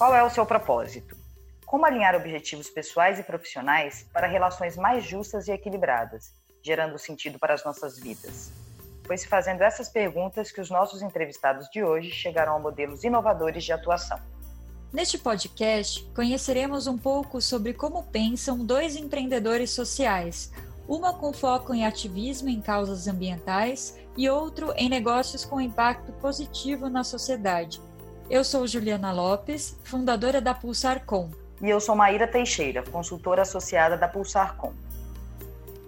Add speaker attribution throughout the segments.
Speaker 1: Qual é o seu propósito? Como alinhar objetivos pessoais e profissionais para relações mais justas e equilibradas, gerando sentido para as nossas vidas? Foi se fazendo essas perguntas que os nossos entrevistados de hoje chegaram a modelos inovadores de atuação.
Speaker 2: Neste podcast, conheceremos um pouco sobre como pensam dois empreendedores sociais, uma com foco em ativismo em causas ambientais e outro em negócios com impacto positivo na sociedade. Eu sou Juliana Lopes, fundadora da Pulsar.com.
Speaker 1: E eu sou Maíra Teixeira, consultora associada da Pulsar.com.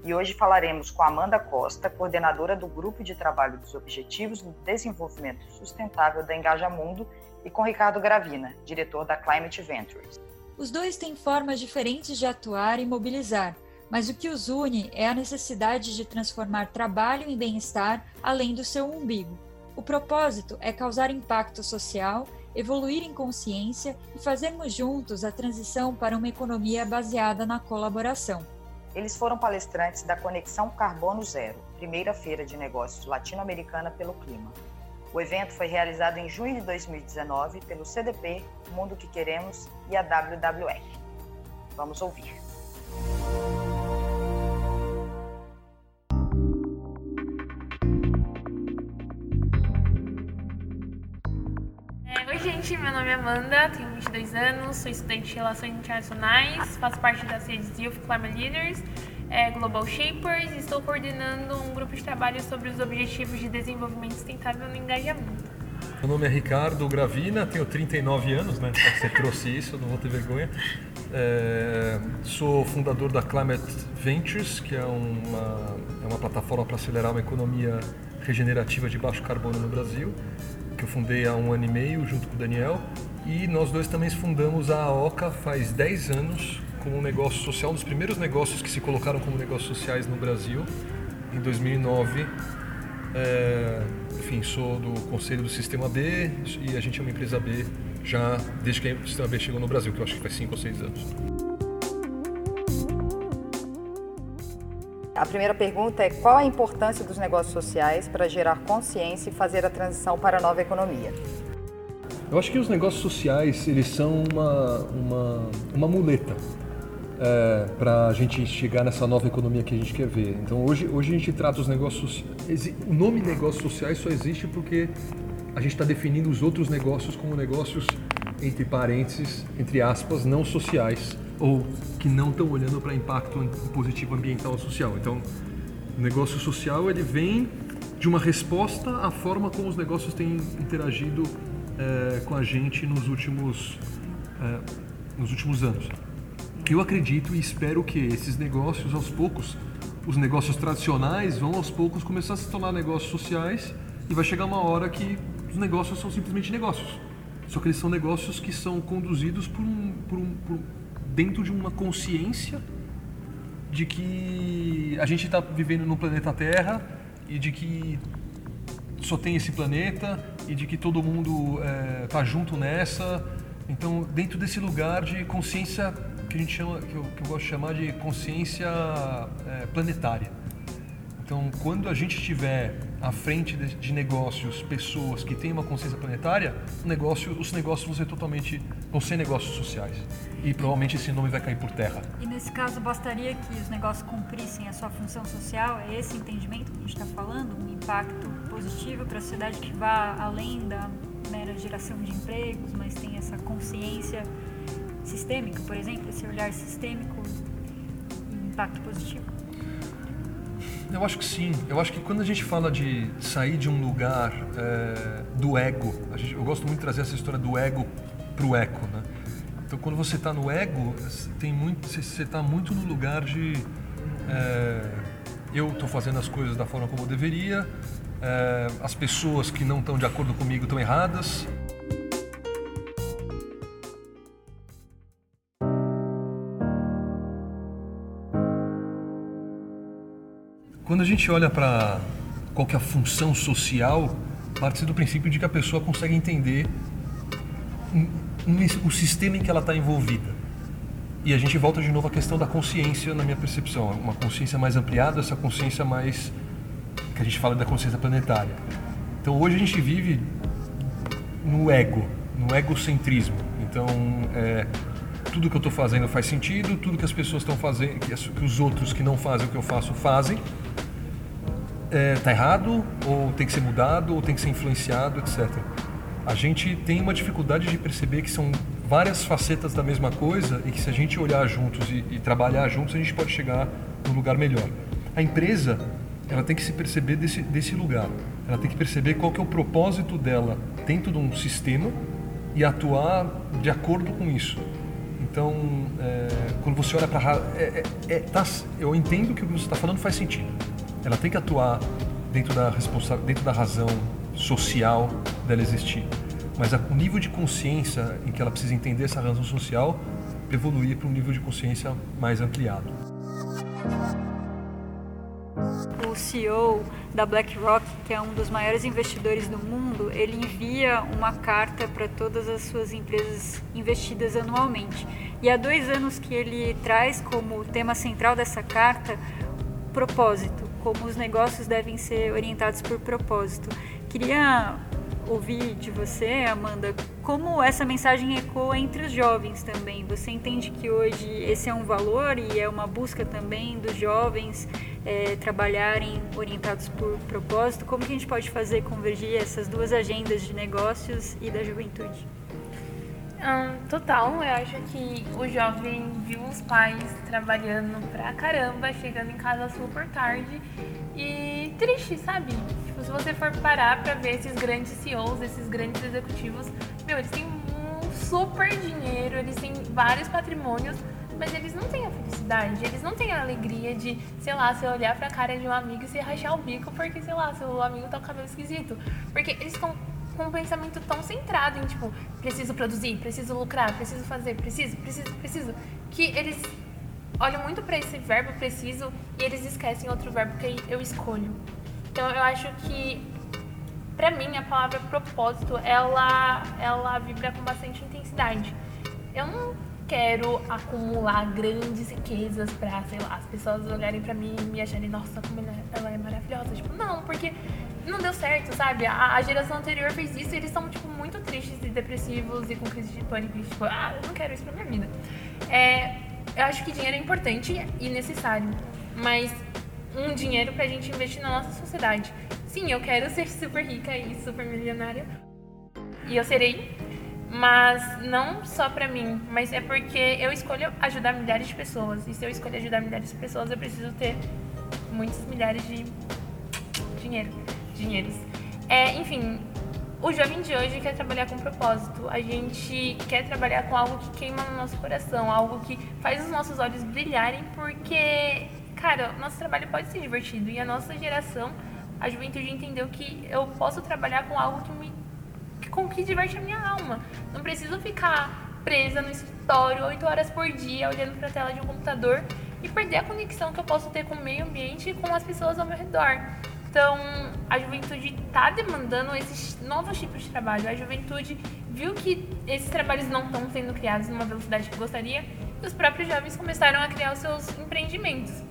Speaker 1: E hoje falaremos com Amanda Costa, coordenadora do Grupo de Trabalho dos Objetivos do Desenvolvimento Sustentável da Engajamundo, e com Ricardo Gravina, diretor da Climate Ventures.
Speaker 2: Os dois têm formas diferentes de atuar e mobilizar, mas o que os une é a necessidade de transformar trabalho em bem-estar além do seu umbigo. O propósito é causar impacto social, evoluir em consciência e fazermos juntos a transição para uma economia baseada na colaboração.
Speaker 1: Eles foram palestrantes da Conexão Carbono Zero, primeira feira de negócios latino-americana pelo clima. O evento foi realizado em junho de 2019 pelo CDP, Mundo que Queremos e a WWF. Vamos ouvir.
Speaker 3: Gente, meu nome é Amanda, tenho 22 anos, sou estudante de Relações Internacionais, faço parte das redes Youth Climate Leaders, é, Global Shapers e estou coordenando um grupo de trabalho sobre os Objetivos de Desenvolvimento Sustentável no Engajamento.
Speaker 4: Meu nome é Ricardo Gravina, tenho 39 anos, né? Você trouxe isso, não vou ter vergonha. É, sou fundador da Climate Ventures, que é uma, é uma plataforma para acelerar uma economia regenerativa de baixo carbono no Brasil que eu fundei há um ano e meio junto com o Daniel. E nós dois também fundamos a AOCA faz 10 anos como um negócio social, um dos primeiros negócios que se colocaram como negócios sociais no Brasil, em 2009. É, enfim, sou do conselho do Sistema B e a gente é uma empresa B já desde que o Sistema B chegou no Brasil, que eu acho que faz 5 ou 6 anos.
Speaker 1: A primeira pergunta é qual a importância dos negócios sociais para gerar consciência e fazer a transição para a nova economia?
Speaker 4: Eu acho que os negócios sociais eles são uma, uma, uma muleta é, para a gente chegar nessa nova economia que a gente quer ver. Então hoje, hoje a gente trata os negócios o nome negócios sociais só existe porque a gente está definindo os outros negócios como negócios entre parênteses, entre aspas, não sociais ou que não estão olhando para impacto positivo ambiental ou social. Então, o negócio social ele vem de uma resposta à forma como os negócios têm interagido é, com a gente nos últimos, é, nos últimos anos. Eu acredito e espero que esses negócios, aos poucos, os negócios tradicionais vão aos poucos começar a se tornar negócios sociais e vai chegar uma hora que os negócios são simplesmente negócios. Só que eles são negócios que são conduzidos por um, por um, por, dentro de uma consciência de que a gente está vivendo no planeta Terra e de que só tem esse planeta e de que todo mundo está eh, é, junto nessa. Então, dentro desse lugar de consciência que a gente chama, que eu, que eu gosto de chamar de consciência é, planetária. Então, quando a gente estiver à frente de, de, negócios, pessoas que têm uma consciência planetária, negócio, os negócios vão ser totalmente, vão ser negócios sociais. E provavelmente esse nome vai cair por terra.
Speaker 2: E nesse caso, bastaria que os negócios cumprissem a sua função social? É esse entendimento que a gente está falando? Um impacto positivo para a sociedade que vá além da mera geração de empregos, mas tem essa consciência sistêmica, por exemplo, esse olhar sistêmico e impacto positivo?
Speaker 4: Eu acho que sim. Eu acho que quando a gente fala de sair de um lugar é, do ego, gente, eu gosto muito de trazer essa história do ego para o eco, né? Então, quando você está no ego, tem muito, você está muito no lugar de é, eu estou fazendo as coisas da forma como eu deveria, é, as pessoas que não estão de acordo comigo estão erradas. Gente olha para qual que é a função social, parte do princípio de que a pessoa consegue entender o sistema em que ela está envolvida. E a gente volta de novo à questão da consciência, na minha percepção, uma consciência mais ampliada, essa consciência mais que a gente fala da consciência planetária. Então hoje a gente vive no ego, no egocentrismo. Então, é, tudo que eu estou fazendo faz sentido, tudo que as pessoas estão fazendo, que, os outros que não fazem o que eu faço fazem, é, tá errado, ou tem que ser mudado, ou tem que ser influenciado, etc. A gente tem uma dificuldade de perceber que são várias facetas da mesma coisa e que se a gente olhar juntos e, e trabalhar juntos, a gente pode chegar num lugar melhor. A empresa, ela tem que se perceber desse, desse lugar. Ela tem que perceber qual que é o propósito dela dentro de um sistema e atuar de acordo com isso. Então, é, quando você olha para é, é, é, tá, eu entendo que o que você está falando faz sentido. Ela tem que atuar dentro da dentro da razão social dela existir, mas o nível de consciência em que ela precisa entender essa razão social evoluir para um nível de consciência mais ampliado.
Speaker 2: O CEO da BlackRock, que é um dos maiores investidores do mundo, ele envia uma carta para todas as suas empresas investidas anualmente. E há dois anos que ele traz como tema central dessa carta propósito, como os negócios devem ser orientados por propósito. Queria ouvir de você, Amanda, como essa mensagem ecoa entre os jovens também. Você entende que hoje esse é um valor e é uma busca também dos jovens é, trabalharem orientados por propósito? Como que a gente pode fazer convergir essas duas agendas de negócios e da juventude?
Speaker 3: Total, eu acho que o jovem viu os pais trabalhando pra caramba, chegando em casa super tarde e triste, sabe? Tipo, se você for parar pra ver esses grandes CEOs, esses grandes executivos, meu, eles têm um super dinheiro, eles têm vários patrimônios, mas eles não têm a felicidade, eles não têm a alegria de, sei lá, você olhar pra cara de um amigo e se rachar o bico porque, sei lá, seu amigo tá com o cabelo esquisito. Porque eles estão com um pensamento tão centrado em, tipo, preciso produzir, preciso lucrar, preciso fazer, preciso, preciso, preciso, que eles olham muito para esse verbo preciso e eles esquecem outro verbo que eu escolho. Então eu acho que para mim a palavra propósito, ela ela vibra com bastante intensidade. Eu não quero acumular grandes riquezas para, sei lá, as pessoas olharem para mim e me acharem, nossa, como ela é maravilhosa. Tipo, não, porque não deu certo, sabe? A, a, geração anterior fez isso e eles são, tipo, muito tristes e depressivos e com crise de pânico. E, tipo, ah, eu não quero isso pra minha vida. É, eu acho que dinheiro é importante e necessário, mas um dinheiro pra gente investir na nossa sociedade. Sim, eu quero ser super rica e super milionária. E eu serei, mas não só pra mim, mas é porque eu escolho ajudar milhares de pessoas. E se eu escolho ajudar milhares de pessoas, eu preciso ter muitos milhares de dinheiro dinheiros. É, enfim, o jovem de hoje quer trabalhar com propósito. A gente quer trabalhar com algo que queima no nosso coração, algo que faz os nossos olhos brilharem, porque, cara, nosso trabalho pode ser divertido. E a nossa geração, a juventude entendeu que eu posso trabalhar com algo que me com que diverte a minha alma. Não preciso ficar presa no escritório oito horas por dia, olhando para a tela de um computador e perder a conexão que eu posso ter com o meio ambiente e com as pessoas ao meu redor. Então, a juventude está demandando esses novos tipos de trabalho. A juventude viu que esses trabalhos não estão sendo criados numa velocidade que gostaria e os próprios jovens começaram a criar os seus empreendimentos.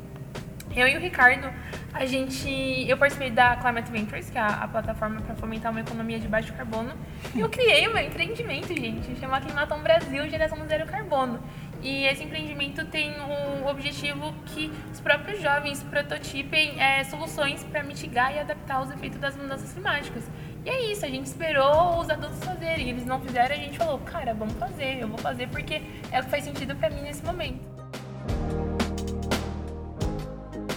Speaker 3: Eu e o Ricardo, a gente, eu participei da Climate Ventures, que é a, a plataforma para fomentar uma economia de baixo carbono, e eu criei um empreendimento, gente, chama Climatom Brasil Geração Zero Carbono. E esse empreendimento tem o objetivo que os próprios jovens prototipem é, soluções para mitigar e adaptar os efeitos das mudanças climáticas. E é isso, a gente esperou os adultos fazerem, eles não fizeram, a gente falou, cara, vamos fazer, eu vou fazer porque é o que faz sentido para mim nesse momento.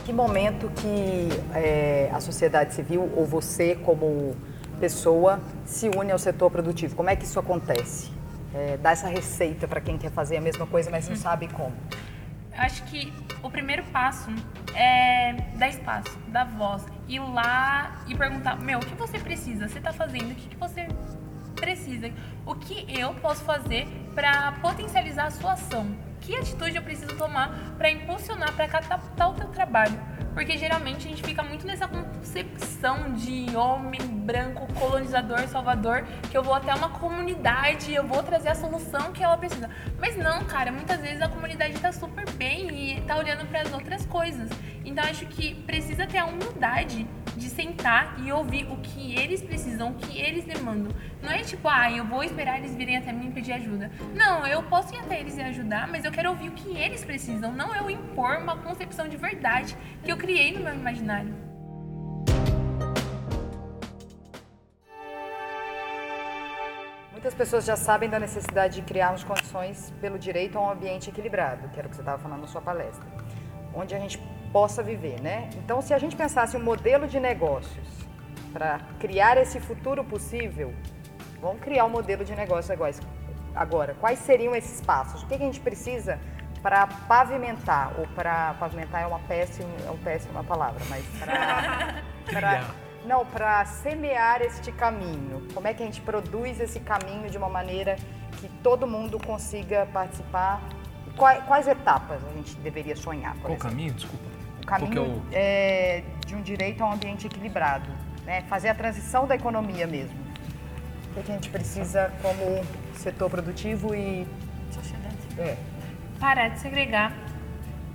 Speaker 1: Que momento que é, a sociedade civil ou você como pessoa se une ao setor produtivo? Como é que isso acontece? É, dar essa receita para quem quer fazer a mesma coisa, mas não sabe como?
Speaker 3: Acho que o primeiro passo é dar espaço, dar voz, ir lá e perguntar: meu, o que você precisa? Você está fazendo? O que, que você precisa? O que eu posso fazer para potencializar a sua ação? Que atitude eu preciso tomar para impulsionar, para catapultar o teu trabalho? Porque geralmente a gente fica muito nessa concepção de homem branco, colonizador, salvador, que eu vou até uma comunidade e eu vou trazer a solução que ela precisa. Mas não, cara, muitas vezes a comunidade tá super bem e tá olhando para as outras coisas. Então acho que precisa ter a humildade de sentar e ouvir o que eles precisam, o que eles demandam. Não é tipo, ah, eu vou esperar eles virem até mim pedir ajuda. Não, eu posso ir até eles e ajudar, mas eu quero ouvir o que eles precisam, não eu impor uma concepção de verdade que eu criei no meu imaginário.
Speaker 1: Muitas pessoas já sabem da necessidade de criarmos condições pelo direito a um ambiente equilibrado, que era o que você estava falando na sua palestra, onde a gente possa viver, né? Então, se a gente pensasse um modelo de negócios para criar esse futuro possível, vamos criar um modelo de negócio agora. Quais seriam esses passos? O que a gente precisa para pavimentar ou para pavimentar é uma péssima, é uma péssima palavra, mas para Não, para semear este caminho. Como é que a gente produz esse caminho de uma maneira que todo mundo consiga participar? Quais, quais etapas a gente deveria sonhar?
Speaker 4: Qual o caminho? Desculpa.
Speaker 1: O caminho é o... É, de um direito a um ambiente equilibrado. Né? Fazer a transição da economia mesmo. O que a gente precisa como setor produtivo e
Speaker 3: sociedade?
Speaker 1: É.
Speaker 3: Parar de segregar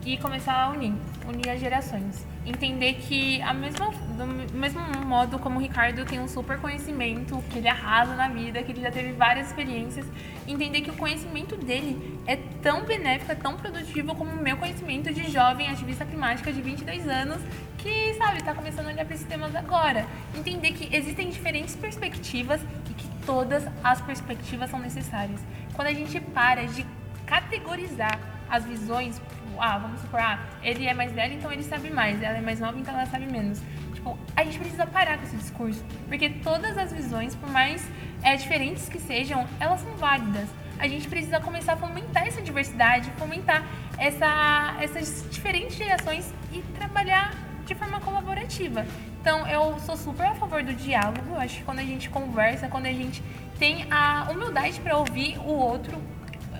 Speaker 3: e começar a unir, unir as gerações entender que a mesma, do mesmo modo como o Ricardo tem um super conhecimento, que ele arrasa na vida, que ele já teve várias experiências, entender que o conhecimento dele é tão benéfico, é tão produtivo como o meu conhecimento de jovem ativista climática de 22 anos que, sabe, está começando a olhar para esses temas agora. Entender que existem diferentes perspectivas e que todas as perspectivas são necessárias. Quando a gente para de categorizar as visões ah, vamos supor, ah, ele é mais velho, então ele sabe mais, ela é mais nova, então ela sabe menos. Tipo, a gente precisa parar com esse discurso, porque todas as visões, por mais é, diferentes que sejam, elas são válidas. A gente precisa começar a fomentar essa diversidade, fomentar essa, essas diferentes gerações e trabalhar de forma colaborativa. Então, eu sou super a favor do diálogo. Eu acho que quando a gente conversa, quando a gente tem a humildade para ouvir o outro,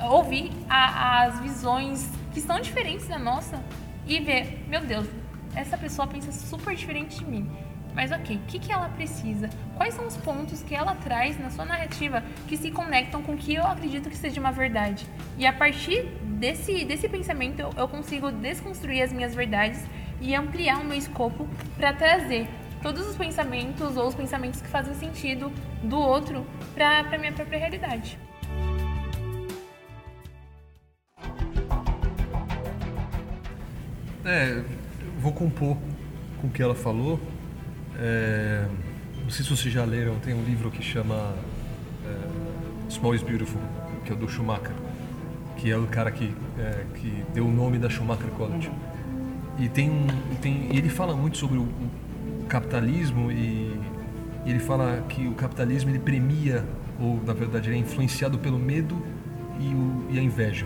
Speaker 3: ouvir a, as visões que são diferentes da nossa e ver, meu Deus, essa pessoa pensa super diferente de mim. Mas ok, o que, que ela precisa? Quais são os pontos que ela traz na sua narrativa que se conectam com o que eu acredito que seja uma verdade? E a partir desse, desse pensamento eu, consigo desconstruir as minhas verdades e ampliar o meu escopo para trazer todos os pensamentos ou os pensamentos que fazem sentido do outro para a minha própria realidade.
Speaker 4: É, vou compor com o que ela falou. É, não sei se vocês já leram, tem um livro que chama é, Small is Beautiful, que é do Schumacher, que é o cara que, é, que deu o nome da Schumacher College. E tem, tem ele fala muito sobre o, o capitalismo e, e ele fala que o capitalismo ele premia ou na verdade ele é influenciado pelo medo e, o, e a inveja.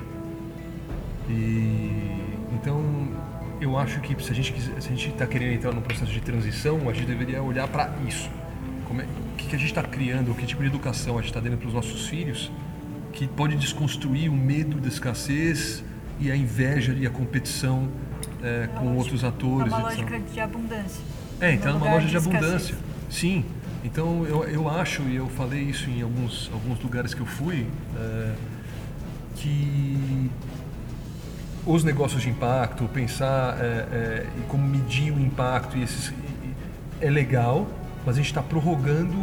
Speaker 4: E então eu acho que se a gente se a gente está querendo entrar num processo de transição, a gente deveria olhar para isso. É, o que, que a gente está criando, que tipo de educação a gente está dando para os nossos filhos, que pode desconstruir o medo da escassez e a inveja e a competição é, com lógica, outros atores.
Speaker 2: Uma lógica de abundância.
Speaker 4: É, então uma loja de, de abundância. Sim. Então eu, eu acho, e eu falei isso em alguns, alguns lugares que eu fui, é, que os negócios de impacto, pensar é, é, em como medir o impacto e esses, é legal, mas a gente está prorrogando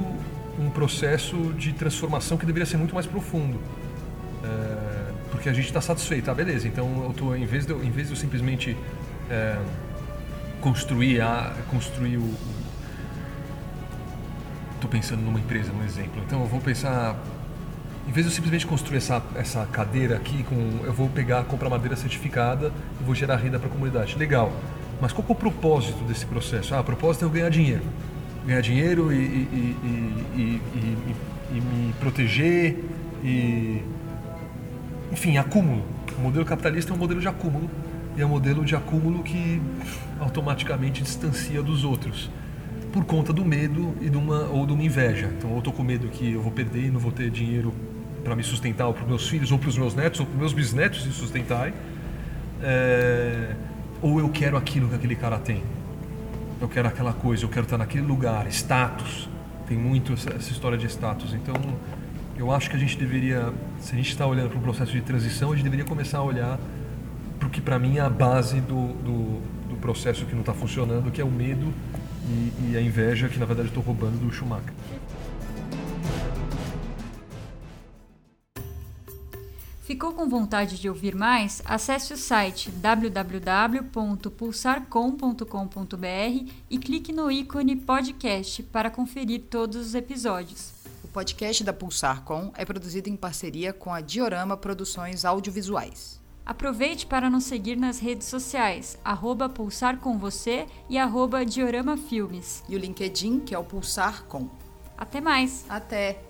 Speaker 4: um processo de transformação que deveria ser muito mais profundo. É, porque a gente está satisfeito, ah, beleza, então eu tô, em, vez de eu, em vez de eu simplesmente é, construir, a, construir o. Estou pensando numa empresa, um exemplo. Então eu vou pensar em vez de eu simplesmente construir essa, essa cadeira aqui, com, eu vou pegar, comprar madeira certificada e vou gerar renda para a comunidade. Legal. Mas qual é o propósito desse processo? Ah, o propósito é eu ganhar dinheiro. Ganhar dinheiro e, e, e, e me proteger e... Enfim, acúmulo. O modelo capitalista é um modelo de acúmulo e é um modelo de acúmulo que automaticamente distancia dos outros por conta do medo e de uma, ou de uma inveja. Então, eu estou com medo que eu vou perder e não vou ter dinheiro para me sustentar, ou para os meus filhos, ou para os meus netos, ou para os meus bisnetos se sustentarem. É, ou eu quero aquilo que aquele cara tem. Eu quero aquela coisa, eu quero estar naquele lugar, status. Tem muito essa, essa história de status. Então, eu acho que a gente deveria, se a gente está olhando para um processo de transição, a gente deveria começar a olhar para o que para mim é a base do, do, do processo que não está funcionando, que é o medo e, e a inveja que na verdade estou roubando do Schumacher.
Speaker 2: Ficou com vontade de ouvir mais? Acesse o site www.pulsarcom.com.br e clique no ícone podcast para conferir todos os episódios.
Speaker 1: O podcast da Pulsarcom é produzido em parceria com a Diorama Produções Audiovisuais.
Speaker 2: Aproveite para nos seguir nas redes sociais, arroba Pulsar com você e arroba Diorama Filmes.
Speaker 1: E o LinkedIn, que é o Pulsar Com.
Speaker 2: Até mais!
Speaker 1: Até!